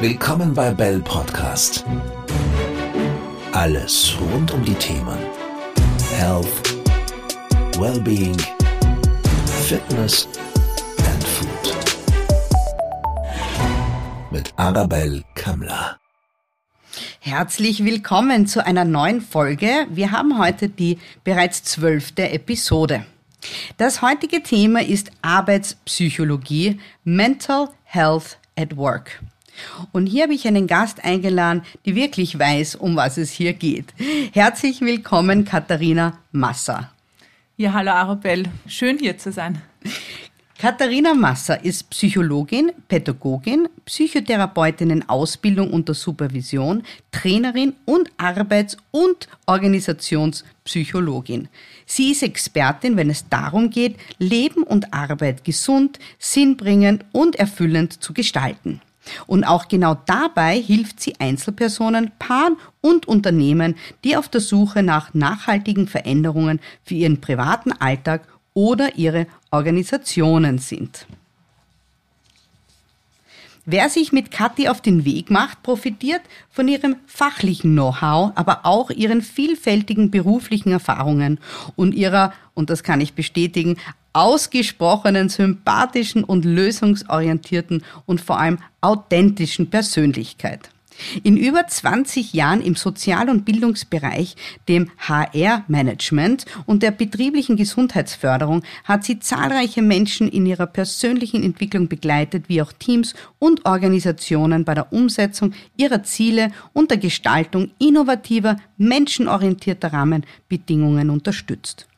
Willkommen bei Bell Podcast. Alles rund um die Themen Health, Wellbeing, Fitness and Food. Mit Arabelle Kammler. Herzlich willkommen zu einer neuen Folge. Wir haben heute die bereits zwölfte Episode. Das heutige Thema ist Arbeitspsychologie, Mental Health at Work. Und hier habe ich einen Gast eingeladen, die wirklich weiß, um was es hier geht. Herzlich willkommen, Katharina Masser. Ja, hallo Arabelle. Schön hier zu sein. Katharina Masser ist Psychologin, Pädagogin, Psychotherapeutin in Ausbildung unter Supervision, Trainerin und Arbeits- und Organisationspsychologin. Sie ist Expertin, wenn es darum geht, Leben und Arbeit gesund, sinnbringend und erfüllend zu gestalten. Und auch genau dabei hilft sie Einzelpersonen, Paaren und Unternehmen, die auf der Suche nach nachhaltigen Veränderungen für ihren privaten Alltag oder ihre Organisationen sind. Wer sich mit Kathi auf den Weg macht, profitiert von ihrem fachlichen Know-how, aber auch ihren vielfältigen beruflichen Erfahrungen und ihrer, und das kann ich bestätigen, ausgesprochenen, sympathischen und lösungsorientierten und vor allem authentischen Persönlichkeit. In über 20 Jahren im Sozial- und Bildungsbereich, dem HR-Management und der betrieblichen Gesundheitsförderung hat sie zahlreiche Menschen in ihrer persönlichen Entwicklung begleitet, wie auch Teams und Organisationen bei der Umsetzung ihrer Ziele und der Gestaltung innovativer, menschenorientierter Rahmenbedingungen unterstützt.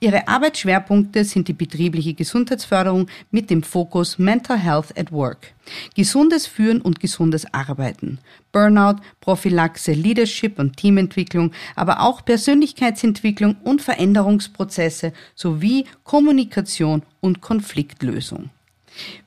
Ihre Arbeitsschwerpunkte sind die betriebliche Gesundheitsförderung mit dem Fokus Mental Health at Work, gesundes Führen und gesundes Arbeiten, Burnout, Prophylaxe, Leadership und Teamentwicklung, aber auch Persönlichkeitsentwicklung und Veränderungsprozesse sowie Kommunikation und Konfliktlösung.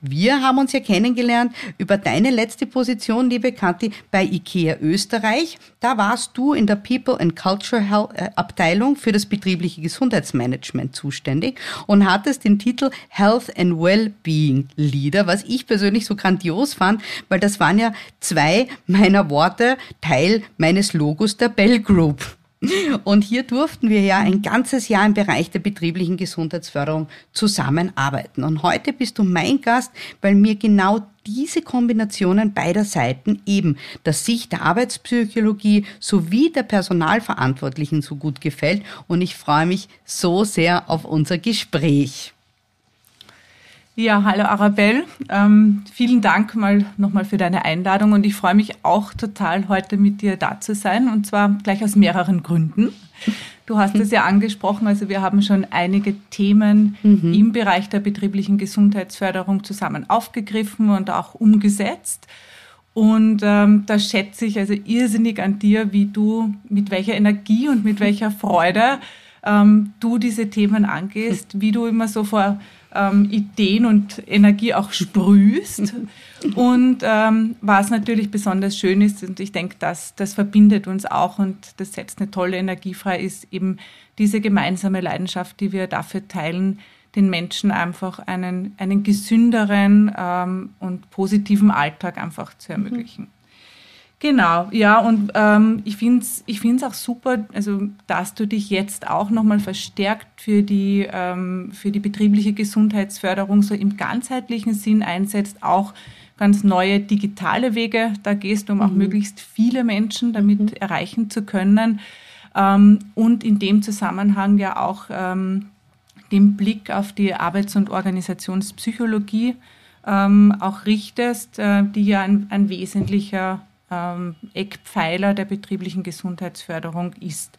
Wir haben uns ja kennengelernt über deine letzte Position, liebe Kathi, bei IKEA Österreich. Da warst du in der People and Culture Health äh, Abteilung für das betriebliche Gesundheitsmanagement zuständig und hattest den Titel Health and Wellbeing Leader, was ich persönlich so grandios fand, weil das waren ja zwei meiner Worte Teil meines Logos der Bell Group. Und hier durften wir ja ein ganzes Jahr im Bereich der betrieblichen Gesundheitsförderung zusammenarbeiten. Und heute bist du mein Gast, weil mir genau diese Kombinationen beider Seiten eben der Sicht der Arbeitspsychologie sowie der Personalverantwortlichen so gut gefällt. Und ich freue mich so sehr auf unser Gespräch. Ja, hallo Arabelle. Ähm, vielen Dank mal nochmal für deine Einladung und ich freue mich auch total, heute mit dir da zu sein und zwar gleich aus mehreren Gründen. Du hast es ja angesprochen, also wir haben schon einige Themen mhm. im Bereich der betrieblichen Gesundheitsförderung zusammen aufgegriffen und auch umgesetzt. Und ähm, da schätze ich also irrsinnig an dir, wie du, mit welcher Energie und mit welcher Freude ähm, du diese Themen angehst, wie du immer so vor ähm, Ideen und Energie auch sprühst. und ähm, was natürlich besonders schön ist, und ich denke, das, das verbindet uns auch und das setzt eine tolle Energie frei, ist eben diese gemeinsame Leidenschaft, die wir dafür teilen, den Menschen einfach einen, einen gesünderen ähm, und positiven Alltag einfach zu ermöglichen. Mhm. Genau, ja, und ähm, ich finde es ich find's auch super, also dass du dich jetzt auch nochmal verstärkt für die, ähm, für die betriebliche Gesundheitsförderung so im ganzheitlichen Sinn einsetzt, auch ganz neue digitale Wege da gehst, um auch mhm. möglichst viele Menschen damit mhm. erreichen zu können. Ähm, und in dem Zusammenhang ja auch ähm, den Blick auf die Arbeits- und Organisationspsychologie ähm, auch richtest, äh, die ja ein, ein wesentlicher ähm, Eckpfeiler der betrieblichen Gesundheitsförderung ist.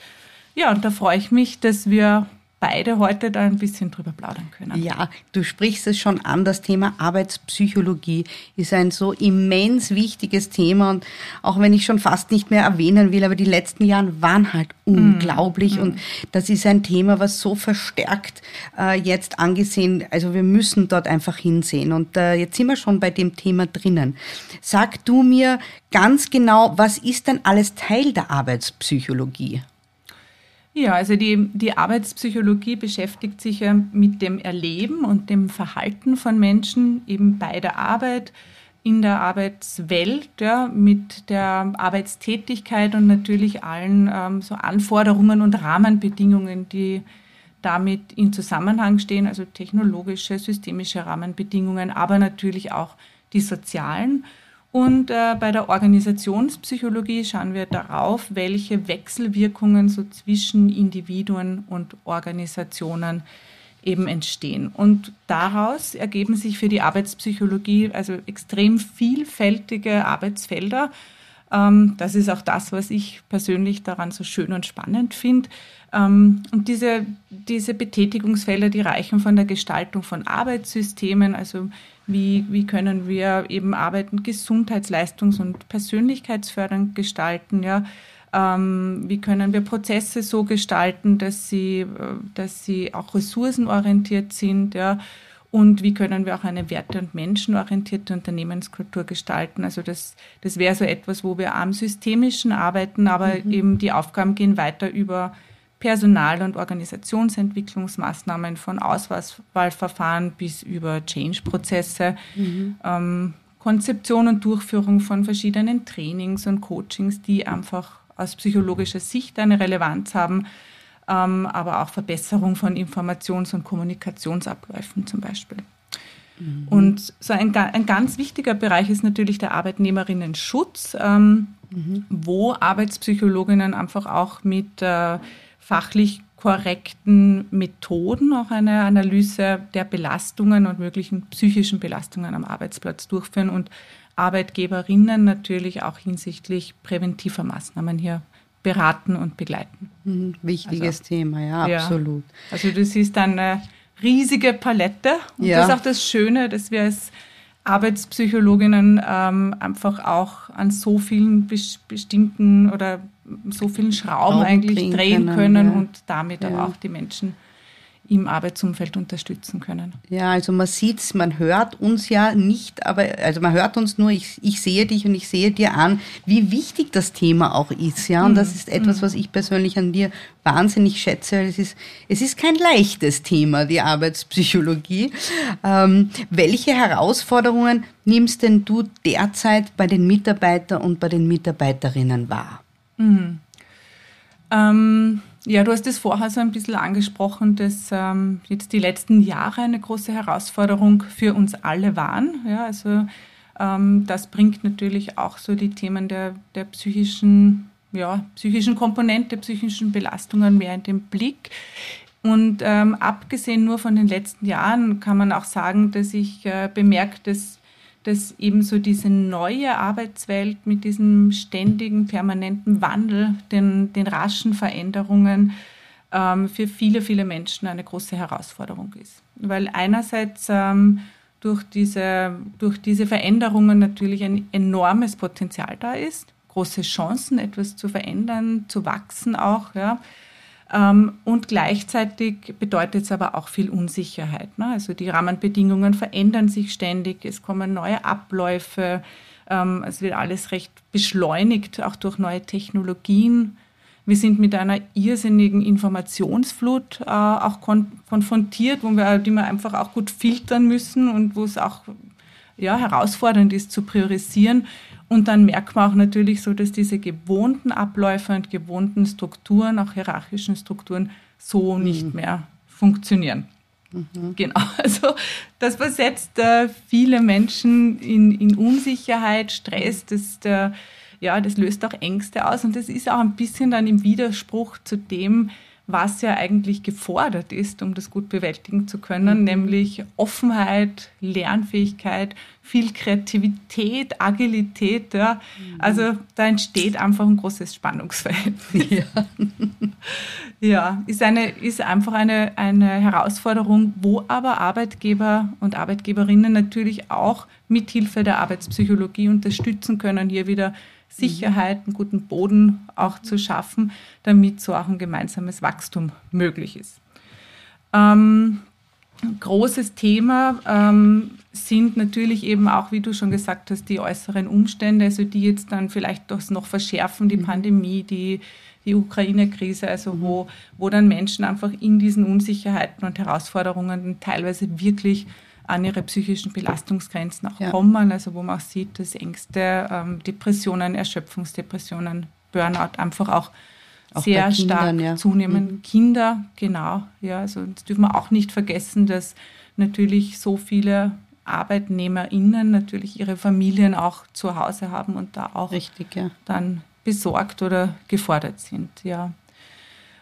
Ja, und da freue ich mich, dass wir beide heute da ein bisschen drüber plaudern können. Ja, du sprichst es schon an. Das Thema Arbeitspsychologie ist ein so immens wichtiges Thema. Und auch wenn ich schon fast nicht mehr erwähnen will, aber die letzten Jahre waren halt mm. unglaublich. Mm. Und das ist ein Thema, was so verstärkt äh, jetzt angesehen, also wir müssen dort einfach hinsehen. Und äh, jetzt sind wir schon bei dem Thema drinnen. Sag du mir ganz genau, was ist denn alles Teil der Arbeitspsychologie? Ja, also die, die Arbeitspsychologie beschäftigt sich ja mit dem Erleben und dem Verhalten von Menschen eben bei der Arbeit. in der Arbeitswelt, ja, mit der Arbeitstätigkeit und natürlich allen ähm, so Anforderungen und Rahmenbedingungen, die damit in Zusammenhang stehen, also technologische, systemische Rahmenbedingungen, aber natürlich auch die sozialen. Und äh, bei der Organisationspsychologie schauen wir darauf, welche Wechselwirkungen so zwischen Individuen und Organisationen eben entstehen. Und daraus ergeben sich für die Arbeitspsychologie also extrem vielfältige Arbeitsfelder. Ähm, das ist auch das, was ich persönlich daran so schön und spannend finde. Ähm, und diese, diese Betätigungsfelder, die reichen von der Gestaltung von Arbeitssystemen, also wie, wie können wir eben Arbeiten gesundheitsleistungs- und persönlichkeitsfördernd gestalten, ja, ähm, wie können wir Prozesse so gestalten, dass sie, äh, dass sie auch ressourcenorientiert sind, ja, und wie können wir auch eine werte- und menschenorientierte Unternehmenskultur gestalten. Also das, das wäre so etwas, wo wir am Systemischen arbeiten, aber mhm. eben die Aufgaben gehen weiter über Personal- und Organisationsentwicklungsmaßnahmen von Auswahlverfahren bis über Change-Prozesse, mhm. ähm, Konzeption und Durchführung von verschiedenen Trainings und Coachings, die einfach aus psychologischer Sicht eine Relevanz haben, ähm, aber auch Verbesserung von Informations- und Kommunikationsabläufen zum Beispiel. Mhm. Und so ein, ein, ganz wichtiger Bereich ist natürlich der Arbeitnehmerinnen-Schutz, ähm, mhm. wo Arbeitspsychologinnen einfach auch mit äh, fachlich korrekten Methoden auch eine Analyse der Belastungen und möglichen psychischen Belastungen am Arbeitsplatz durchführen und Arbeitgeberinnen natürlich auch hinsichtlich präventiver Maßnahmen hier beraten und begleiten. Mhm, wichtiges also, Thema, ja, absolut. Ja. Also du siehst eine riesige Palette und ja. das ist auch das Schöne, dass wir als Arbeitspsychologinnen ähm, einfach auch an so vielen bestimmten oder so vielen Schrauben, Schrauben eigentlich drehen können, können ja. und damit aber auch die Menschen im Arbeitsumfeld unterstützen können. Ja, also man sieht man hört uns ja nicht, aber also man hört uns nur, ich, ich sehe dich und ich sehe dir an, wie wichtig das Thema auch ist, ja. Und mhm. das ist etwas, mhm. was ich persönlich an dir wahnsinnig schätze. Es ist, es ist kein leichtes Thema, die Arbeitspsychologie. Ähm, welche Herausforderungen nimmst denn du derzeit bei den Mitarbeitern und bei den Mitarbeiterinnen wahr? Mhm. Ähm ja, du hast es vorher so ein bisschen angesprochen, dass ähm, jetzt die letzten Jahre eine große Herausforderung für uns alle waren. Ja, also ähm, das bringt natürlich auch so die Themen der, der psychischen, ja, psychischen Komponente, psychischen Belastungen mehr in den Blick. Und ähm, abgesehen nur von den letzten Jahren kann man auch sagen, dass ich äh, bemerkt, dass dass eben so diese neue Arbeitswelt mit diesem ständigen, permanenten Wandel, den, den raschen Veränderungen ähm, für viele, viele Menschen eine große Herausforderung ist. Weil einerseits ähm, durch, diese, durch diese Veränderungen natürlich ein enormes Potenzial da ist, große Chancen, etwas zu verändern, zu wachsen auch, ja. Ähm, und gleichzeitig bedeutet es aber auch viel Unsicherheit. Ne? Also die Rahmenbedingungen verändern sich ständig, es kommen neue Abläufe, ähm, es wird alles recht beschleunigt, auch durch neue Technologien. Wir sind mit einer irrsinnigen Informationsflut äh, auch kon konfrontiert, wo wir, die wir einfach auch gut filtern müssen und wo es auch ja, herausfordernd ist zu priorisieren. Und dann merkt man auch natürlich so, dass diese gewohnten Abläufe und gewohnten Strukturen, auch hierarchischen Strukturen, so mhm. nicht mehr funktionieren. Mhm. Genau, also das versetzt äh, viele Menschen in, in Unsicherheit, Stress, das, der, ja, das löst auch Ängste aus und das ist auch ein bisschen dann im Widerspruch zu dem, was ja eigentlich gefordert ist, um das gut bewältigen zu können, mhm. nämlich Offenheit, Lernfähigkeit, viel Kreativität, Agilität. Ja. Mhm. Also da entsteht einfach ein großes Spannungsverhältnis. Ja, ja ist, eine, ist einfach eine, eine Herausforderung, wo aber Arbeitgeber und Arbeitgeberinnen natürlich auch mithilfe der Arbeitspsychologie unterstützen können, hier wieder Sicherheit, einen guten Boden auch zu schaffen, damit so auch ein gemeinsames Wachstum möglich ist. Ähm, großes Thema ähm, sind natürlich eben auch, wie du schon gesagt hast, die äußeren Umstände, also die jetzt dann vielleicht das noch verschärfen, die mhm. Pandemie, die, die Ukraine-Krise, also wo, wo dann Menschen einfach in diesen Unsicherheiten und Herausforderungen teilweise wirklich an ihre psychischen Belastungsgrenzen auch ja. kommen, also wo man auch sieht, dass Ängste, ähm, Depressionen, Erschöpfungsdepressionen, Burnout einfach auch, auch sehr Kindern, stark ja. zunehmen. Mhm. Kinder, genau, ja, also das dürfen wir auch nicht vergessen, dass natürlich so viele ArbeitnehmerInnen natürlich ihre Familien auch zu Hause haben und da auch Richtig, ja. dann besorgt oder gefordert sind, ja.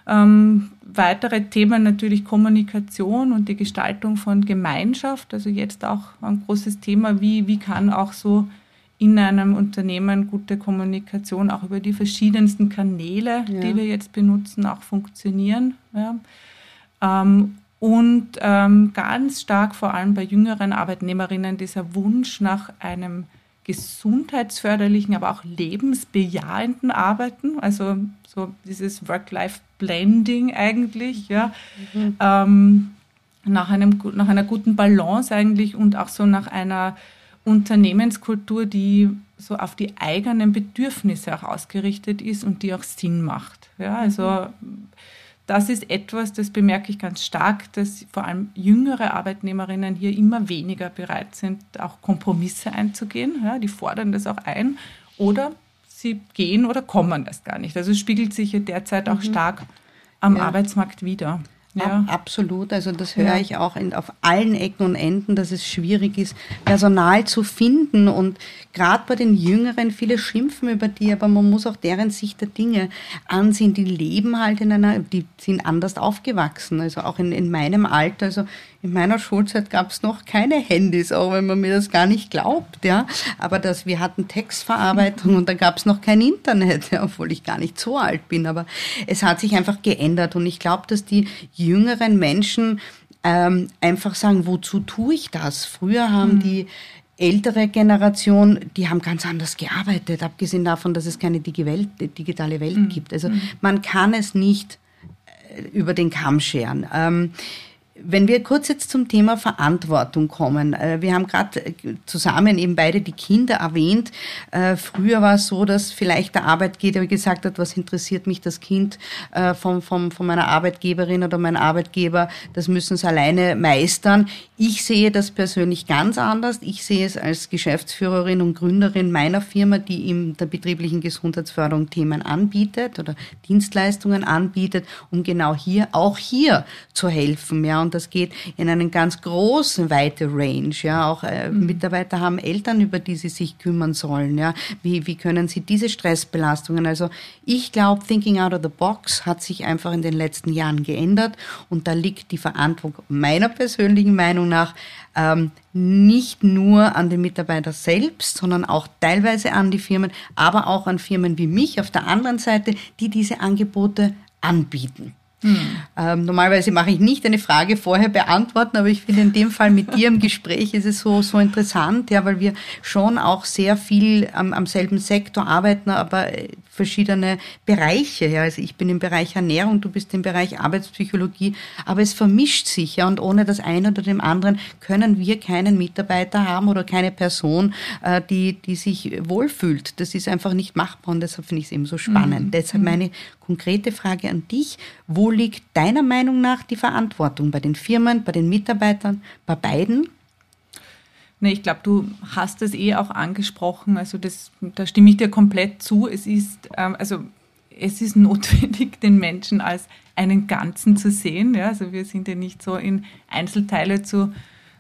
Ähm, weitere Themen natürlich Kommunikation und die Gestaltung von Gemeinschaft. Also jetzt auch ein großes Thema, wie, wie kann auch so in einem Unternehmen gute Kommunikation auch über die verschiedensten Kanäle, ja. die wir jetzt benutzen, auch funktionieren. Ja. Ähm, und ähm, ganz stark vor allem bei jüngeren Arbeitnehmerinnen dieser Wunsch nach einem gesundheitsförderlichen, aber auch lebensbejahenden Arbeiten, also so dieses Work-Life-Blending eigentlich, ja, mhm. ähm, nach, einem, nach einer guten Balance eigentlich und auch so nach einer Unternehmenskultur, die so auf die eigenen Bedürfnisse auch ausgerichtet ist und die auch Sinn macht. Ja, also mhm das ist etwas, das bemerke ich ganz stark, dass vor allem jüngere Arbeitnehmerinnen hier immer weniger bereit sind, auch Kompromisse einzugehen. Ja, die fordern das auch ein oder sie gehen oder kommen das gar nicht. Also es spiegelt sich derzeit auch mhm. stark am ja. Arbeitsmarkt wieder. Ja. Absolut. Also das höre ja. ich auch in, auf allen Ecken und Enden, dass es schwierig ist, Personal zu finden. Und gerade bei den Jüngeren, viele schimpfen über die, aber man muss auch deren Sicht der Dinge ansehen. Die leben halt in einer, die sind anders aufgewachsen. Also auch in, in meinem Alter. Also in meiner Schulzeit gab es noch keine Handys, auch wenn man mir das gar nicht glaubt, ja. Aber das, wir hatten Textverarbeitung und da gab es noch kein Internet, ja, obwohl ich gar nicht so alt bin. Aber es hat sich einfach geändert und ich glaube, dass die jüngeren Menschen ähm, einfach sagen, wozu tue ich das? Früher haben mhm. die ältere Generation, die haben ganz anders gearbeitet, abgesehen davon, dass es keine digitale Welt mhm. gibt. Also mhm. man kann es nicht äh, über den Kamm scheren. Ähm, wenn wir kurz jetzt zum Thema Verantwortung kommen. Äh, wir haben gerade äh, zusammen eben beide die Kinder erwähnt. Äh, früher war es so, dass vielleicht der Arbeitgeber gesagt hat, was interessiert mich das Kind von, von, von meiner Arbeitgeberin oder mein Arbeitgeber, das müssen sie alleine meistern. Ich sehe das persönlich ganz anders. Ich sehe es als Geschäftsführerin und Gründerin meiner Firma, die in der betrieblichen Gesundheitsförderung Themen anbietet oder Dienstleistungen anbietet, um genau hier, auch hier zu helfen. Ja, und das geht in einen ganz großen, weite Range. Ja, auch äh, mhm. Mitarbeiter haben Eltern, über die sie sich kümmern sollen. Ja, wie, wie können sie diese Stressbelastungen? Also ich glaube, Thinking Out of the Box hat sich einfach in den letzten Jahren geändert und da liegt die Verantwortung meiner persönlichen Meinung nach ähm, nicht nur an den Mitarbeiter selbst, sondern auch teilweise an die Firmen, aber auch an Firmen wie mich auf der anderen Seite, die diese Angebote anbieten. Hm. Ähm, normalerweise mache ich nicht eine Frage vorher beantworten, aber ich finde in dem Fall mit dir im Gespräch ist es so, so interessant, ja, weil wir schon auch sehr viel am, am selben Sektor arbeiten, aber verschiedene Bereiche. Ja. Also ich bin im Bereich Ernährung, du bist im Bereich Arbeitspsychologie, aber es vermischt sich ja und ohne das eine oder dem anderen können wir keinen Mitarbeiter haben oder keine Person, äh, die, die sich wohlfühlt. Das ist einfach nicht machbar und deshalb finde ich es eben so spannend. Mhm. Deshalb mhm. meine konkrete Frage an dich. Wo liegt deiner Meinung nach die Verantwortung bei den Firmen, bei den Mitarbeitern, bei beiden? Nee, ich glaube, du hast es eh auch angesprochen. Also das, da stimme ich dir komplett zu. Es ist, ähm, also es ist notwendig, den Menschen als einen Ganzen zu sehen. Ja? Also wir sind ja nicht so in Einzelteile zu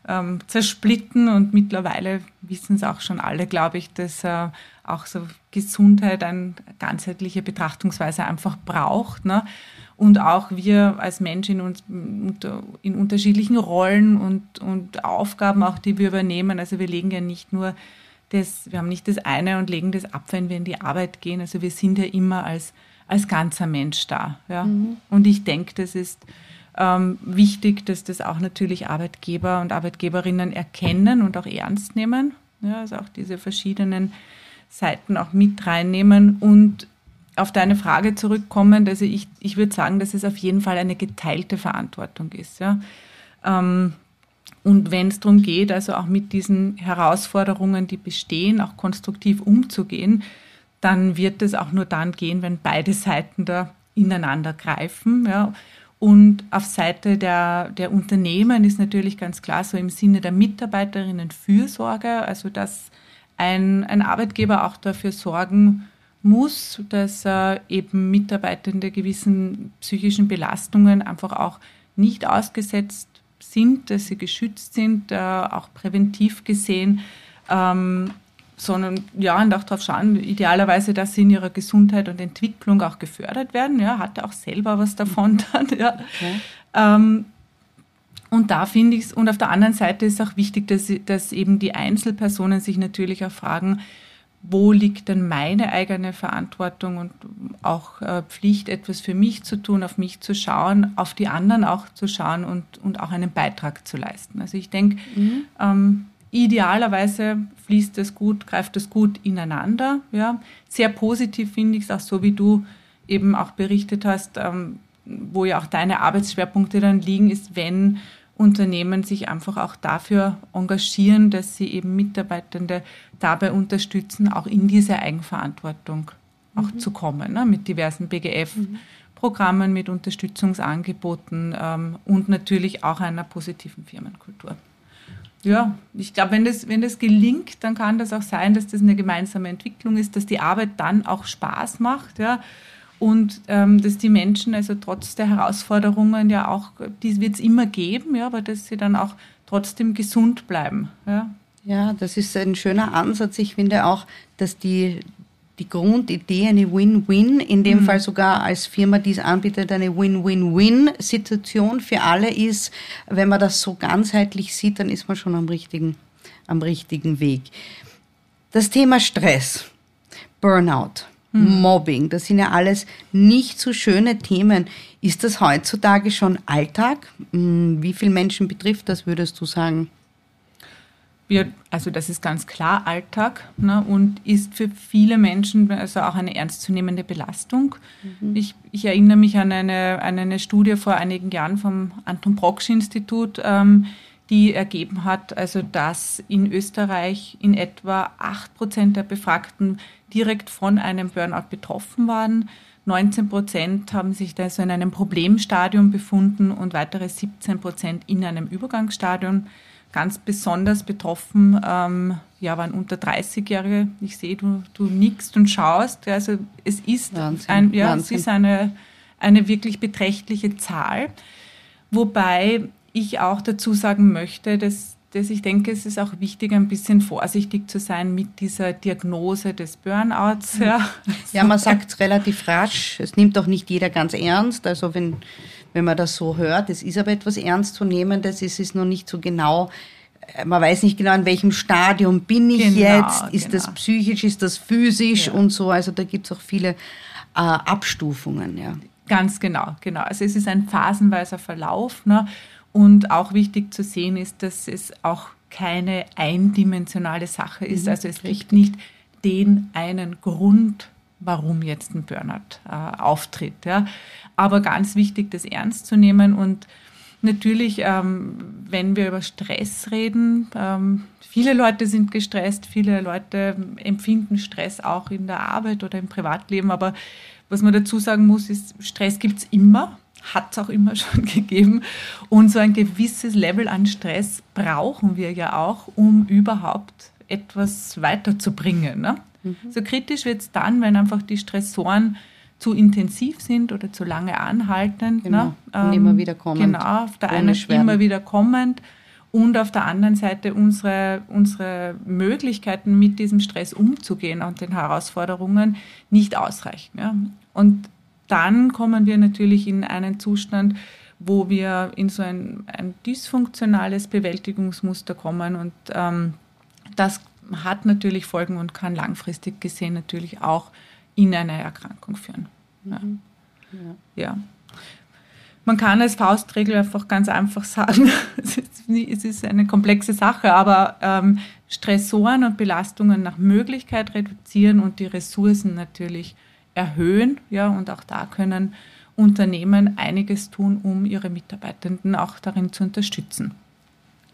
ähm, zersplitten und mittlerweile wissen es auch schon alle, glaube ich, dass äh, auch so Gesundheit eine ganzheitliche Betrachtungsweise einfach braucht. Ne? Und auch wir als Mensch in, uns, in unterschiedlichen Rollen und, und Aufgaben, auch die wir übernehmen. Also wir legen ja nicht nur das, wir haben nicht das eine und legen das ab, wenn wir in die Arbeit gehen. Also wir sind ja immer als, als ganzer Mensch da. Ja? Mhm. Und ich denke, das ist ähm, wichtig, dass das auch natürlich Arbeitgeber und Arbeitgeberinnen erkennen und auch ernst nehmen. Ja, also auch diese verschiedenen Seiten auch mit reinnehmen und auf deine Frage zurückkommen, also ich, ich würde sagen, dass es auf jeden Fall eine geteilte Verantwortung ist. Ja. Ähm, und wenn es darum geht, also auch mit diesen Herausforderungen, die bestehen, auch konstruktiv umzugehen, dann wird es auch nur dann gehen, wenn beide Seiten da ineinander greifen. Ja. Und auf Seite der, der Unternehmen ist natürlich ganz klar so im Sinne der Mitarbeiterinnen Fürsorge, also dass ein, ein Arbeitgeber auch dafür sorgen muss, dass äh, eben Mitarbeitende gewissen psychischen Belastungen einfach auch nicht ausgesetzt sind, dass sie geschützt sind, äh, auch präventiv gesehen, ähm, sondern ja, und auch darauf schauen, idealerweise, dass sie in ihrer Gesundheit und Entwicklung auch gefördert werden. Ja, hatte auch selber was davon dann. Ja. Okay. Ähm, und da finde ich es, und auf der anderen Seite ist auch wichtig, dass, dass eben die Einzelpersonen sich natürlich auch fragen, wo liegt denn meine eigene Verantwortung und auch äh, Pflicht, etwas für mich zu tun, auf mich zu schauen, auf die anderen auch zu schauen und, und auch einen Beitrag zu leisten. Also ich denke, mhm. ähm, idealerweise fließt es gut, greift es gut ineinander. Ja. Sehr positiv finde ich es auch so, wie du eben auch berichtet hast, ähm, wo ja auch deine Arbeitsschwerpunkte dann liegen, ist, wenn Unternehmen sich einfach auch dafür engagieren, dass sie eben Mitarbeitende dabei unterstützen, auch in diese Eigenverantwortung auch mhm. zu kommen, ne, mit diversen BGF-Programmen, mit Unterstützungsangeboten ähm, und natürlich auch einer positiven Firmenkultur. Ja, ich glaube, wenn das, wenn das gelingt, dann kann das auch sein, dass das eine gemeinsame Entwicklung ist, dass die Arbeit dann auch Spaß macht, ja, und ähm, dass die Menschen also trotz der Herausforderungen ja auch, die wird es immer geben, ja, aber dass sie dann auch trotzdem gesund bleiben. Ja. ja, das ist ein schöner Ansatz. Ich finde auch, dass die, die Grundidee eine Win-Win, in dem mhm. Fall sogar als Firma, die es anbietet, eine Win-Win-Win-Situation für alle ist. Wenn man das so ganzheitlich sieht, dann ist man schon am richtigen, am richtigen Weg. Das Thema Stress, Burnout hm. Mobbing. Das sind ja alles nicht so schöne Themen. Ist das heutzutage schon Alltag? Hm, wie viele Menschen betrifft das, würdest du sagen? Ja, also das ist ganz klar Alltag ne, und ist für viele Menschen also auch eine ernstzunehmende Belastung. Mhm. Ich, ich, erinnere mich an eine, an eine Studie vor einigen Jahren vom Anton Brocksch Institut, ähm, die ergeben hat, also dass in Österreich in etwa acht Prozent der Befragten direkt von einem Burnout betroffen waren. 19 Prozent haben sich da so in einem Problemstadium befunden und weitere 17 Prozent in einem Übergangsstadium. Ganz besonders betroffen ähm, ja, waren unter 30-Jährige. Ich sehe, du, du nickst und schaust. Also es ist, ein, ja, es ist eine, eine wirklich beträchtliche Zahl. Wobei ich auch dazu sagen möchte, dass, dass ich denke, es ist auch wichtig, ein bisschen vorsichtig zu sein mit dieser Diagnose des Burnouts. Ja, ja man sagt es relativ rasch. Es nimmt auch nicht jeder ganz ernst. Also wenn, wenn man das so hört, es ist aber etwas Ernstzunehmendes, es ist noch nicht so genau äh, man weiß nicht genau, in welchem Stadium bin ich genau, jetzt, ist genau. das psychisch, ist das physisch ja. und so. Also da gibt es auch viele äh, Abstufungen. Ja. Ganz genau, genau. Also es ist ein phasenweiser Verlauf. Ne? Und auch wichtig zu sehen ist, dass es auch keine eindimensionale Sache ist. Mhm, also es gibt nicht den einen Grund, warum jetzt ein Burnout äh, auftritt. Ja. Aber ganz wichtig, das ernst zu nehmen und natürlich, ähm, wenn wir über Stress reden, ähm, viele Leute sind gestresst, viele Leute empfinden Stress auch in der Arbeit oder im Privatleben. Aber was man dazu sagen muss, ist, Stress gibt es immer hat es auch immer schon gegeben. Und so ein gewisses Level an Stress brauchen wir ja auch, um überhaupt etwas weiterzubringen. Ne? Mhm. So kritisch wird es dann, wenn einfach die Stressoren zu intensiv sind oder zu lange anhalten. Genau. Ne? Und immer wieder kommend. Genau, auf der einen Seite immer wieder kommend und auf der anderen Seite unsere, unsere Möglichkeiten mit diesem Stress umzugehen und den Herausforderungen nicht ausreichen. Ja? Und dann kommen wir natürlich in einen Zustand, wo wir in so ein, ein dysfunktionales Bewältigungsmuster kommen und ähm, das hat natürlich Folgen und kann langfristig gesehen natürlich auch in eine Erkrankung führen. Ja. Mhm. ja. ja. Man kann als Faustregel einfach ganz einfach sagen, es ist eine komplexe Sache, aber ähm, Stressoren und Belastungen nach Möglichkeit reduzieren und die Ressourcen natürlich erhöhen. Ja, und auch da können Unternehmen einiges tun, um ihre Mitarbeitenden auch darin zu unterstützen.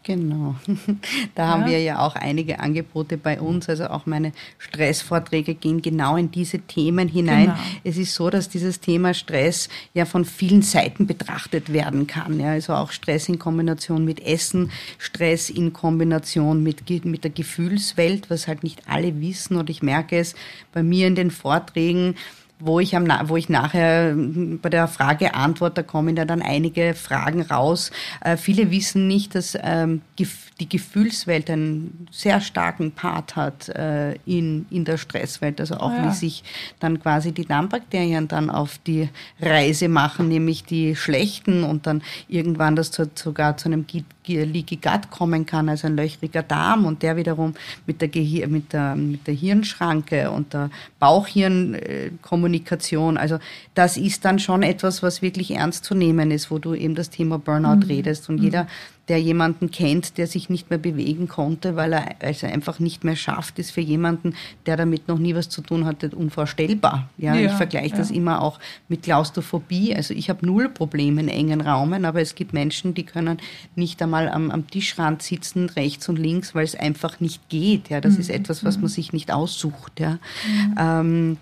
Genau. Da haben wir ja auch einige Angebote bei uns. Also auch meine Stressvorträge gehen genau in diese Themen hinein. Genau. Es ist so, dass dieses Thema Stress ja von vielen Seiten betrachtet werden kann. Ja, also auch Stress in Kombination mit Essen, Stress in Kombination mit, mit der Gefühlswelt, was halt nicht alle wissen. Und ich merke es bei mir in den Vorträgen, wo ich, am, wo ich nachher hm, bei der Frage-Antwort, da kommen ja dann einige Fragen raus. Äh, viele wissen nicht, dass ähm, die Gefühlswelt einen sehr starken Part hat äh, in, in der Stresswelt. Also auch ja. wie sich dann quasi die Darmbakterien dann auf die Reise machen, nämlich die schlechten und dann irgendwann das zu, sogar zu einem Leaky Gut kommen kann, also ein löchriger Darm und der wiederum mit der, Gehir mit der, mit der Hirnschranke und der Bauchhirnkommunikation. Also das ist dann schon etwas, was wirklich ernst zu nehmen ist, wo du eben das Thema Burnout mhm. redest und mhm. jeder der jemanden kennt, der sich nicht mehr bewegen konnte, weil er also einfach nicht mehr schafft, ist für jemanden, der damit noch nie was zu tun hatte, unvorstellbar. Ja, ja ich vergleiche ja. das immer auch mit Klaustrophobie. Also ich habe null Probleme in engen Raumen, aber es gibt Menschen, die können nicht einmal am, am Tischrand sitzen, rechts und links, weil es einfach nicht geht. Ja, das mhm. ist etwas, was man sich nicht aussucht. Ja. Mhm. Ähm,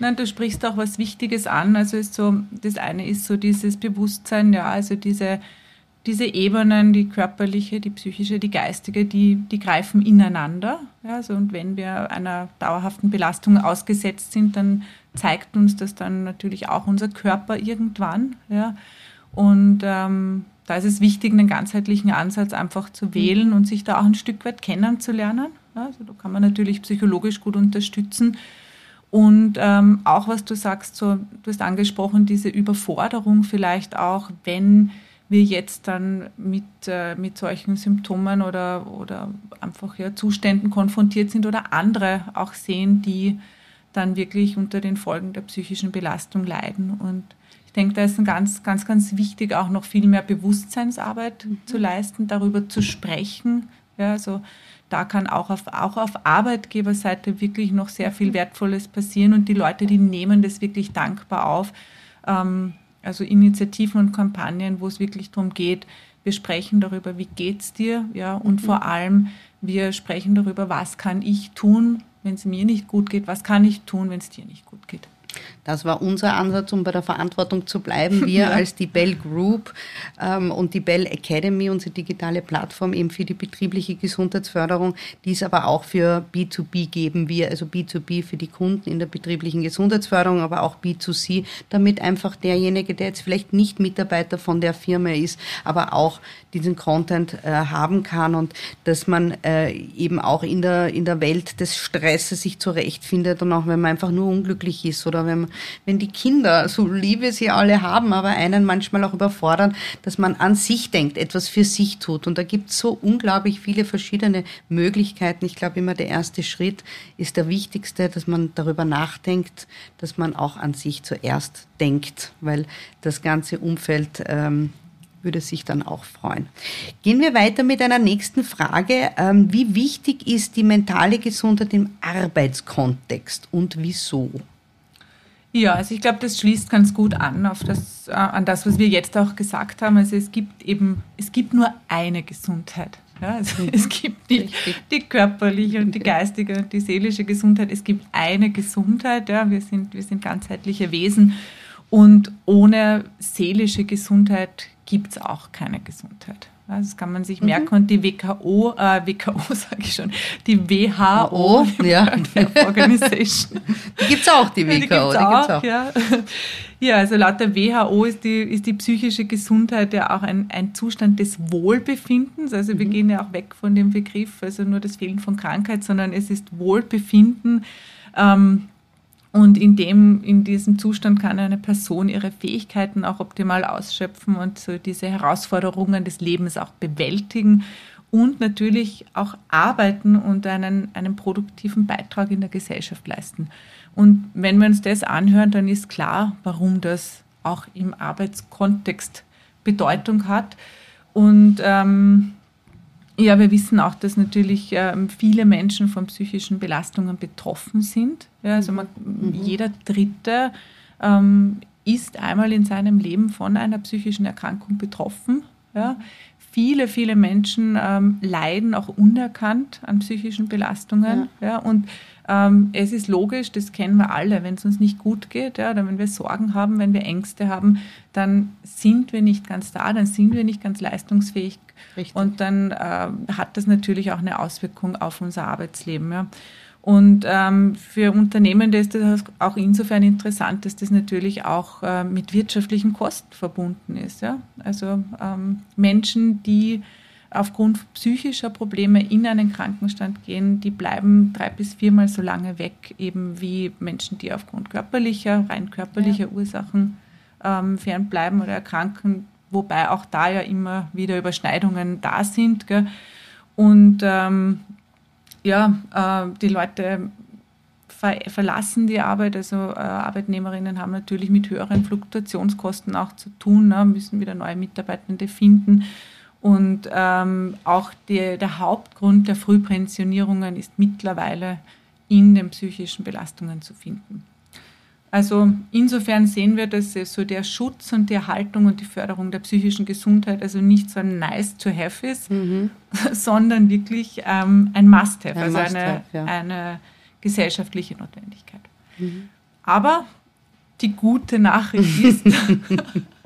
Nein, du sprichst auch was Wichtiges an. Also ist so, das eine ist so dieses Bewusstsein, ja, also diese diese Ebenen, die körperliche, die psychische, die geistige, die, die greifen ineinander. Ja, also und wenn wir einer dauerhaften Belastung ausgesetzt sind, dann zeigt uns das dann natürlich auch unser Körper irgendwann. Ja. Und ähm, da ist es wichtig, einen ganzheitlichen Ansatz einfach zu wählen und sich da auch ein Stück weit kennenzulernen. Ja, also da kann man natürlich psychologisch gut unterstützen. Und ähm, auch was du sagst, so, du hast angesprochen, diese Überforderung vielleicht auch, wenn wir jetzt dann mit, äh, mit solchen Symptomen oder, oder einfach ja, Zuständen konfrontiert sind oder andere auch sehen, die dann wirklich unter den Folgen der psychischen Belastung leiden. Und ich denke, da ist ein ganz, ganz, ganz wichtig, auch noch viel mehr Bewusstseinsarbeit mhm. zu leisten, darüber zu sprechen. Ja, also da kann auch auf, auch auf Arbeitgeberseite wirklich noch sehr viel Wertvolles passieren und die Leute, die nehmen das wirklich dankbar auf. Ähm, also Initiativen und Kampagnen, wo es wirklich darum geht, wir sprechen darüber, wie geht's dir, ja, und mhm. vor allem wir sprechen darüber, was kann ich tun, wenn es mir nicht gut geht, was kann ich tun, wenn es dir nicht gut geht. Das war unser Ansatz, um bei der Verantwortung zu bleiben. Wir ja. als die Bell Group ähm, und die Bell Academy, unsere digitale Plattform eben für die betriebliche Gesundheitsförderung, die es aber auch für B2B geben wir, also B2B für die Kunden in der betrieblichen Gesundheitsförderung, aber auch B2C, damit einfach derjenige, der jetzt vielleicht nicht Mitarbeiter von der Firma ist, aber auch diesen Content äh, haben kann und dass man äh, eben auch in der, in der Welt des Stresses sich zurechtfindet und auch wenn man einfach nur unglücklich ist oder wenn, wenn die Kinder, so lieb wir sie alle haben, aber einen manchmal auch überfordern, dass man an sich denkt, etwas für sich tut. Und da gibt es so unglaublich viele verschiedene Möglichkeiten. Ich glaube immer, der erste Schritt ist der wichtigste, dass man darüber nachdenkt, dass man auch an sich zuerst denkt, weil das ganze Umfeld ähm, würde sich dann auch freuen. Gehen wir weiter mit einer nächsten Frage. Ähm, wie wichtig ist die mentale Gesundheit im Arbeitskontext und wieso? Ja, also ich glaube, das schließt ganz gut an auf das, äh, an das, was wir jetzt auch gesagt haben. Also es gibt eben, es gibt nur eine Gesundheit. Ja, also mhm. es gibt nicht die körperliche und die geistige und die seelische Gesundheit. Es gibt eine Gesundheit. Ja, wir sind, wir sind ganzheitliche Wesen. Und ohne seelische Gesundheit gibt es auch keine Gesundheit. Das kann man sich mhm. merken. Und die WKO, äh, WKO sage ich schon, die WHO, die ja. Organization. Die gibt es auch, die WKO. Die gibt's auch, die gibt's auch. Ja. ja, also laut der WHO ist die, ist die psychische Gesundheit ja auch ein, ein Zustand des Wohlbefindens. Also mhm. wir gehen ja auch weg von dem Begriff, also nur das Fehlen von Krankheit, sondern es ist Wohlbefinden. Ähm, und in, dem, in diesem Zustand kann eine Person ihre Fähigkeiten auch optimal ausschöpfen und so diese Herausforderungen des Lebens auch bewältigen und natürlich auch arbeiten und einen, einen produktiven Beitrag in der Gesellschaft leisten. Und wenn wir uns das anhören, dann ist klar, warum das auch im Arbeitskontext Bedeutung hat. Und ähm, ja, wir wissen auch, dass natürlich ähm, viele Menschen von psychischen Belastungen betroffen sind. Ja, also man, mhm. jeder Dritte ähm, ist einmal in seinem Leben von einer psychischen Erkrankung betroffen. Ja. viele, viele Menschen ähm, leiden auch unerkannt an psychischen Belastungen. Ja. ja und ähm, es ist logisch, das kennen wir alle, wenn es uns nicht gut geht, ja, oder wenn wir Sorgen haben, wenn wir Ängste haben, dann sind wir nicht ganz da, dann sind wir nicht ganz leistungsfähig. Richtig. Und dann äh, hat das natürlich auch eine Auswirkung auf unser Arbeitsleben. Ja. Und ähm, für Unternehmen ist das auch insofern interessant, dass das natürlich auch äh, mit wirtschaftlichen Kosten verbunden ist. Ja? Also ähm, Menschen, die aufgrund psychischer Probleme in einen Krankenstand gehen, die bleiben drei bis viermal so lange weg, eben wie Menschen, die aufgrund körperlicher, rein körperlicher ja. Ursachen ähm, fernbleiben oder erkranken, wobei auch da ja immer wieder Überschneidungen da sind. Gell? Und ähm, ja, äh, die Leute ver verlassen die Arbeit. Also äh, Arbeitnehmerinnen haben natürlich mit höheren Fluktuationskosten auch zu tun, ne, müssen wieder neue Mitarbeitende finden. Und ähm, auch die, der Hauptgrund der Frühpensionierungen ist mittlerweile in den psychischen Belastungen zu finden. Also insofern sehen wir, dass so der Schutz und die Erhaltung und die Förderung der psychischen Gesundheit also nicht so ein nice to have ist, mhm. sondern wirklich ähm, ein Must-have, ein also Must eine, ja. eine gesellschaftliche Notwendigkeit. Mhm. Aber die gute Nachricht ist,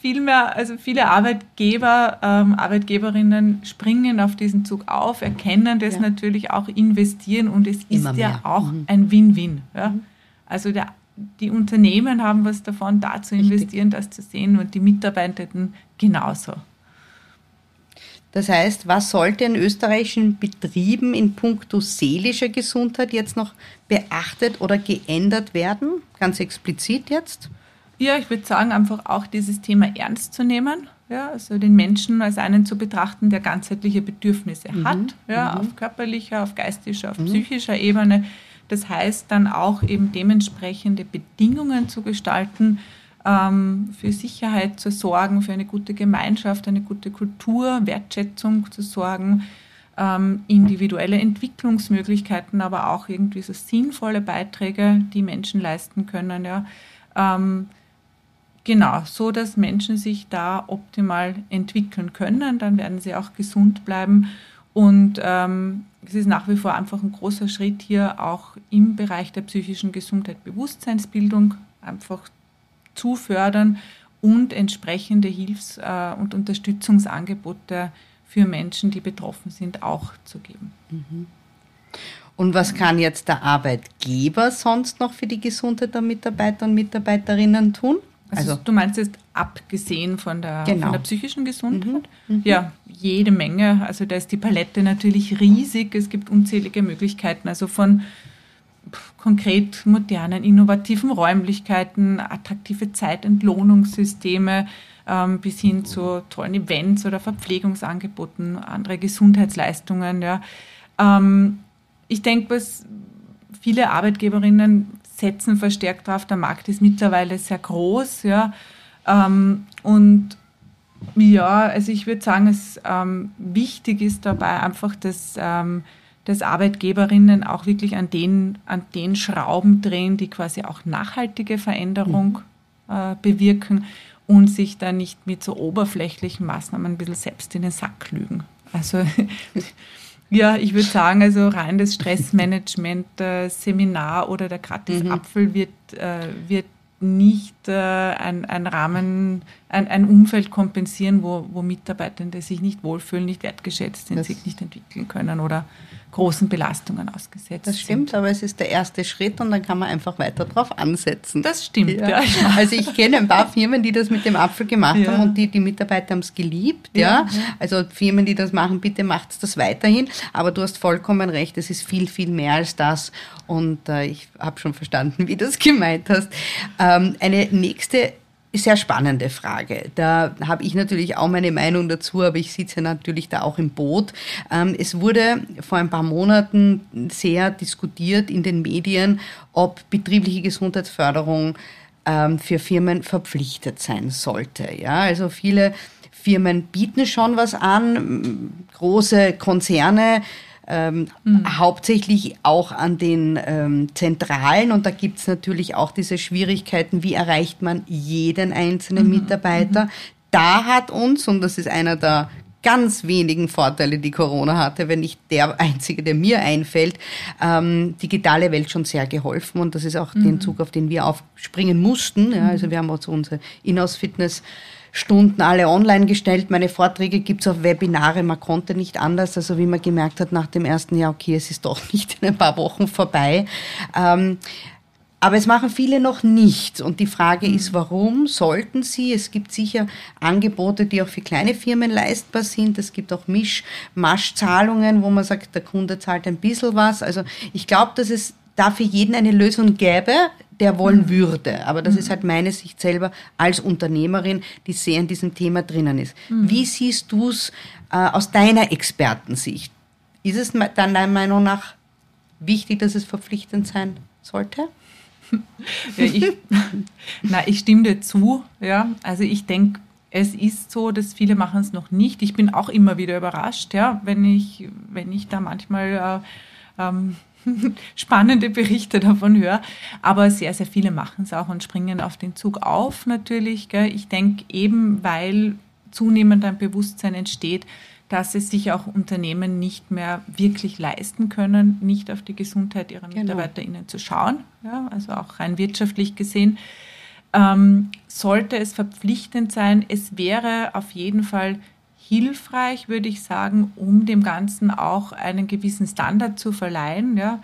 vielmehr, also viele Arbeitgeber, ähm, Arbeitgeberinnen springen auf diesen Zug auf, erkennen das ja. natürlich auch, investieren und es Immer ist ja auch mhm. ein Win-Win. Ja? Mhm. Also der, die Unternehmen haben was davon, da zu investieren, Richtig. das zu sehen und die Mitarbeitenden genauso. Das heißt, was sollte in österreichischen Betrieben in puncto seelischer Gesundheit jetzt noch beachtet oder geändert werden? Ganz explizit jetzt? Ja, ich würde sagen, einfach auch dieses Thema ernst zu nehmen. Ja, also den Menschen als einen zu betrachten, der ganzheitliche Bedürfnisse mhm. hat, ja, mhm. auf körperlicher, auf geistischer, auf mhm. psychischer Ebene das heißt dann auch eben dementsprechende Bedingungen zu gestalten, ähm, für Sicherheit zu sorgen, für eine gute Gemeinschaft, eine gute Kultur, Wertschätzung zu sorgen, ähm, individuelle Entwicklungsmöglichkeiten, aber auch irgendwie so sinnvolle Beiträge, die Menschen leisten können. Ja. Ähm, genau, so dass Menschen sich da optimal entwickeln können, dann werden sie auch gesund bleiben und ähm, es ist nach wie vor einfach ein großer Schritt hier auch im Bereich der psychischen Gesundheit, Bewusstseinsbildung einfach zu fördern und entsprechende Hilfs- äh, und Unterstützungsangebote für Menschen, die betroffen sind, auch zu geben. Mhm. Und was kann jetzt der Arbeitgeber sonst noch für die Gesundheit der Mitarbeiter und Mitarbeiterinnen tun? Also, also, du meinst jetzt abgesehen von der, genau. von der psychischen Gesundheit? Mhm. Mhm. Ja, jede Menge. Also da ist die Palette natürlich riesig. Es gibt unzählige Möglichkeiten. Also von konkret modernen, innovativen Räumlichkeiten, attraktive Zeitentlohnungssysteme ähm, bis hin zu tollen Events oder Verpflegungsangeboten, andere Gesundheitsleistungen. Ja. Ähm, ich denke, was viele Arbeitgeberinnen setzen verstärkt darauf. Der Markt ist mittlerweile sehr groß, ja. Ähm, und ja, also ich würde sagen, es ähm, wichtig ist dabei einfach, dass, ähm, dass Arbeitgeberinnen auch wirklich an den, an den Schrauben drehen, die quasi auch nachhaltige Veränderung mhm. äh, bewirken und sich da nicht mit so oberflächlichen Maßnahmen ein bisschen selbst in den Sack lügen. Also Ja, ich würde sagen, also rein das Stressmanagement, äh, Seminar oder der Gratis-Apfel mhm. wird, äh, wird nicht äh, ein, ein Rahmen, ein, ein Umfeld kompensieren, wo, wo Mitarbeitende sich nicht wohlfühlen, nicht wertgeschätzt sind, das sich nicht entwickeln können oder großen Belastungen ausgesetzt Das stimmt, sind. aber es ist der erste Schritt und dann kann man einfach weiter drauf ansetzen. Das stimmt, ja. ja. Also ich kenne ein paar Firmen, die das mit dem Apfel gemacht ja. haben und die, die Mitarbeiter haben es geliebt. Ja. ja. Also Firmen, die das machen, bitte macht das weiterhin. Aber du hast vollkommen recht, es ist viel, viel mehr als das. Und äh, ich habe schon verstanden, wie du das gemeint hast. Ähm, eine nächste sehr spannende Frage. Da habe ich natürlich auch meine Meinung dazu, aber ich sitze natürlich da auch im Boot. Ähm, es wurde vor ein paar Monaten sehr diskutiert in den Medien, ob betriebliche Gesundheitsförderung ähm, für Firmen verpflichtet sein sollte. Ja, also viele Firmen bieten schon was an, große Konzerne ähm, mhm. hauptsächlich auch an den ähm, Zentralen. Und da gibt's natürlich auch diese Schwierigkeiten, wie erreicht man jeden einzelnen mhm. Mitarbeiter. Mhm. da hat uns, und das ist einer der ganz wenigen Vorteile, die Corona hatte, wenn nicht der einzige, der mir einfällt, ähm, digitale Welt schon sehr geholfen. Und das ist auch mhm. den Zug, auf den wir aufspringen mussten. Ja, also wir haben auch so unsere Inhouse-Fitness Stunden alle online gestellt. Meine Vorträge gibt's auf Webinare. Man konnte nicht anders. Also wie man gemerkt hat nach dem ersten Jahr, okay, es ist doch nicht in ein paar Wochen vorbei. Ähm, aber es machen viele noch nicht. Und die Frage ist, warum sollten sie? Es gibt sicher Angebote, die auch für kleine Firmen leistbar sind. Es gibt auch Misch, Maschzahlungen, wo man sagt, der Kunde zahlt ein bisschen was. Also ich glaube, dass es da für jeden eine Lösung gäbe, der wollen mhm. würde. Aber das mhm. ist halt meine Sicht selber als Unternehmerin, die sehr in diesem Thema drinnen ist. Mhm. Wie siehst du es äh, aus deiner Expertensicht? Ist es deiner Meinung nach wichtig, dass es verpflichtend sein sollte? ja, ich, na, ich stimme dir zu. Ja. Also ich denke, es ist so, dass viele machen es noch nicht. Ich bin auch immer wieder überrascht, ja, wenn ich, wenn ich da manchmal äh, ähm, spannende Berichte davon höre. Aber sehr, sehr viele machen es auch und springen auf den Zug auf natürlich. Gell. Ich denke eben, weil zunehmend ein Bewusstsein entsteht, dass es sich auch Unternehmen nicht mehr wirklich leisten können, nicht auf die Gesundheit ihrer genau. MitarbeiterInnen zu schauen, ja, also auch rein wirtschaftlich gesehen. Ähm, sollte es verpflichtend sein, es wäre auf jeden Fall hilfreich, würde ich sagen, um dem Ganzen auch einen gewissen Standard zu verleihen, ja,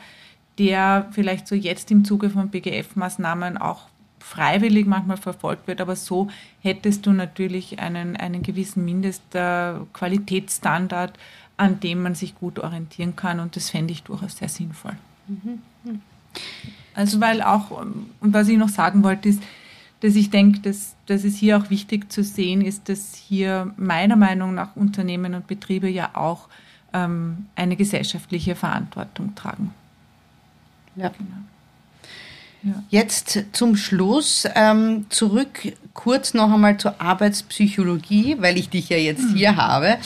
der vielleicht so jetzt im Zuge von BGF-Maßnahmen auch freiwillig manchmal verfolgt wird, aber so hättest du natürlich einen, einen gewissen Mindestqualitätsstandard, an dem man sich gut orientieren kann und das fände ich durchaus sehr sinnvoll. Mhm. Also weil auch, und was ich noch sagen wollte, ist, dass ich denke, dass, dass es hier auch wichtig zu sehen ist, dass hier meiner Meinung nach Unternehmen und Betriebe ja auch ähm, eine gesellschaftliche Verantwortung tragen. Ja. Genau. Jetzt zum Schluss ähm, zurück kurz noch einmal zur Arbeitspsychologie, weil ich dich ja jetzt mhm. hier habe.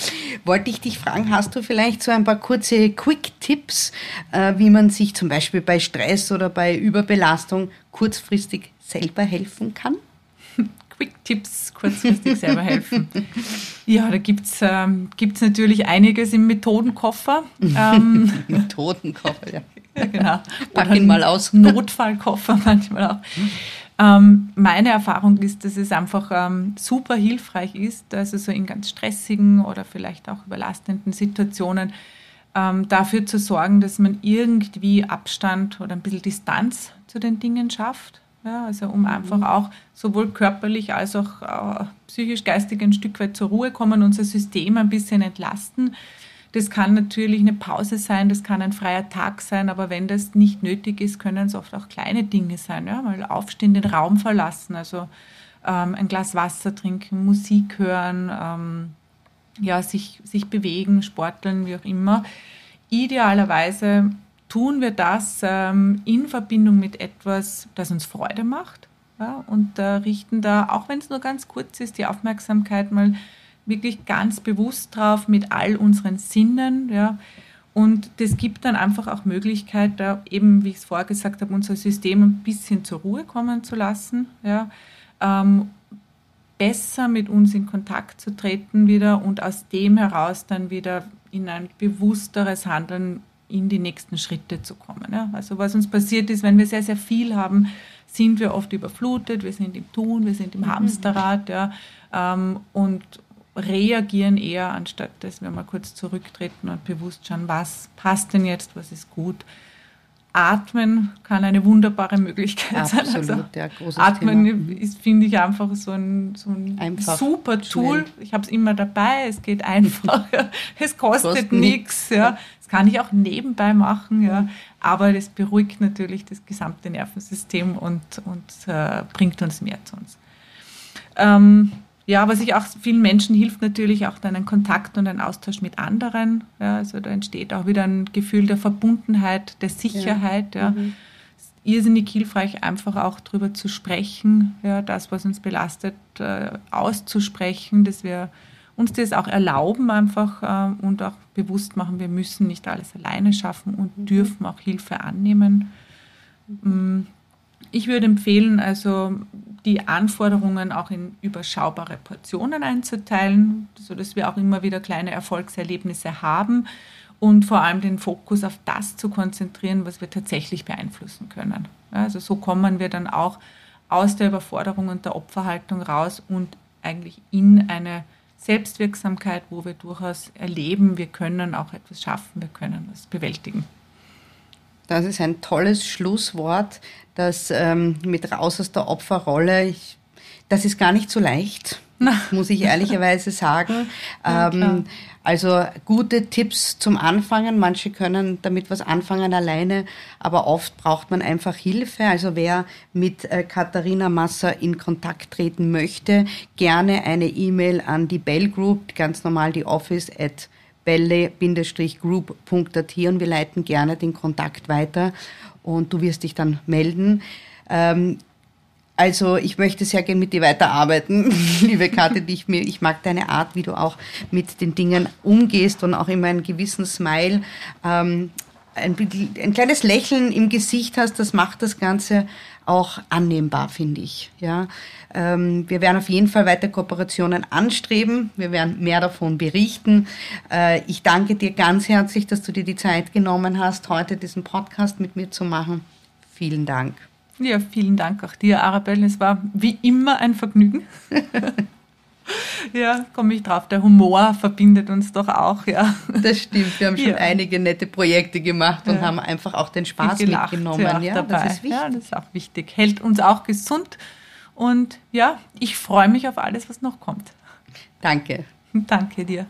Wollte ich dich fragen, hast du vielleicht so ein paar kurze Quick-Tipps, äh, wie man sich zum Beispiel bei Stress oder bei Überbelastung kurzfristig selber helfen kann? Quick-Tipps kurzfristig selber helfen. Ja, da gibt es ähm, gibt's natürlich einiges im Methodenkoffer. Ähm, Methodenkoffer, ja. genau. Pack ihn mal aus. Notfallkoffer manchmal auch. Ähm, meine Erfahrung ist, dass es einfach ähm, super hilfreich ist, also so in ganz stressigen oder vielleicht auch überlastenden Situationen ähm, dafür zu sorgen, dass man irgendwie Abstand oder ein bisschen Distanz zu den Dingen schafft. Ja, also um einfach mhm. auch sowohl körperlich als auch äh, psychisch, geistig ein Stück weit zur Ruhe kommen, unser System ein bisschen entlasten das kann natürlich eine Pause sein, das kann ein freier Tag sein, aber wenn das nicht nötig ist, können es oft auch kleine Dinge sein. Ja? Mal aufstehen, den Raum verlassen, also ähm, ein Glas Wasser trinken, Musik hören, ähm, ja, sich, sich bewegen, sporteln, wie auch immer. Idealerweise tun wir das ähm, in Verbindung mit etwas, das uns Freude macht. Ja, und äh, richten da, auch wenn es nur ganz kurz ist, die Aufmerksamkeit mal wirklich ganz bewusst drauf mit all unseren Sinnen. Ja. Und das gibt dann einfach auch Möglichkeit, da eben, wie ich es vorher gesagt habe, unser System ein bisschen zur Ruhe kommen zu lassen. Ja. Ähm, besser mit uns in Kontakt zu treten wieder und aus dem heraus dann wieder in ein bewussteres Handeln in die nächsten Schritte zu kommen. Ja. Also was uns passiert ist, wenn wir sehr, sehr viel haben, sind wir oft überflutet, wir sind im Tun, wir sind im mhm. Hamsterrad. Ja. Ähm, und reagieren eher, anstatt dass wir mal kurz zurücktreten und bewusst schauen, was passt denn jetzt, was ist gut. Atmen kann eine wunderbare Möglichkeit Absolut, sein. Also ja, großes Atmen Thema. ist, finde ich, einfach so ein, so ein super Tool. Schnell. Ich habe es immer dabei, es geht einfach, es kostet, kostet nichts. Ja. Das kann ich auch nebenbei machen, ja. aber das beruhigt natürlich das gesamte Nervensystem und, und äh, bringt uns mehr zu uns. Ähm, ja, was ich auch vielen Menschen hilft natürlich auch dann ein Kontakt und ein Austausch mit anderen. Ja, also da entsteht auch wieder ein Gefühl der Verbundenheit, der Sicherheit. Ja. ja. Mhm. Irrsinnig hilfreich, einfach auch darüber zu sprechen, ja, das, was uns belastet, äh, auszusprechen, dass wir uns das auch erlauben einfach äh, und auch bewusst machen, wir müssen nicht alles alleine schaffen und mhm. dürfen auch Hilfe annehmen. Mhm ich würde empfehlen, also die Anforderungen auch in überschaubare Portionen einzuteilen, sodass wir auch immer wieder kleine Erfolgserlebnisse haben und vor allem den Fokus auf das zu konzentrieren, was wir tatsächlich beeinflussen können. Also so kommen wir dann auch aus der Überforderung und der Opferhaltung raus und eigentlich in eine Selbstwirksamkeit, wo wir durchaus erleben, wir können auch etwas schaffen, wir können was bewältigen. Das ist ein tolles Schlusswort, das ähm, mit raus aus der Opferrolle, ich, das ist gar nicht so leicht, muss ich ehrlicherweise sagen. ähm, also gute Tipps zum Anfangen. Manche können damit was anfangen alleine, aber oft braucht man einfach Hilfe. Also wer mit äh, Katharina Masser in Kontakt treten möchte, gerne eine E-Mail an die Bell Group, ganz normal die Office at belle-group.at und wir leiten gerne den Kontakt weiter und du wirst dich dann melden. Ähm, also ich möchte sehr gerne mit dir weiterarbeiten, liebe Kathi. Ich, ich mag deine Art, wie du auch mit den Dingen umgehst und auch immer einen gewissen Smile, ähm, ein, ein kleines Lächeln im Gesicht hast. Das macht das Ganze auch annehmbar, finde ich. Ja, ähm, wir werden auf jeden Fall weiter Kooperationen anstreben. Wir werden mehr davon berichten. Äh, ich danke dir ganz herzlich, dass du dir die Zeit genommen hast, heute diesen Podcast mit mir zu machen. Vielen Dank. Ja, vielen Dank auch dir, Arabelle. Es war wie immer ein Vergnügen. ja, komme ich drauf. Der Humor verbindet uns doch auch, ja. Das stimmt. Wir haben schon ja. einige nette Projekte gemacht und ja. haben einfach auch den Spaß gelacht, mitgenommen. Ja, dabei. das ist wichtig. Ja, das ist auch wichtig. Hält uns auch gesund. Und ja, ich freue mich auf alles, was noch kommt. Danke. Danke dir.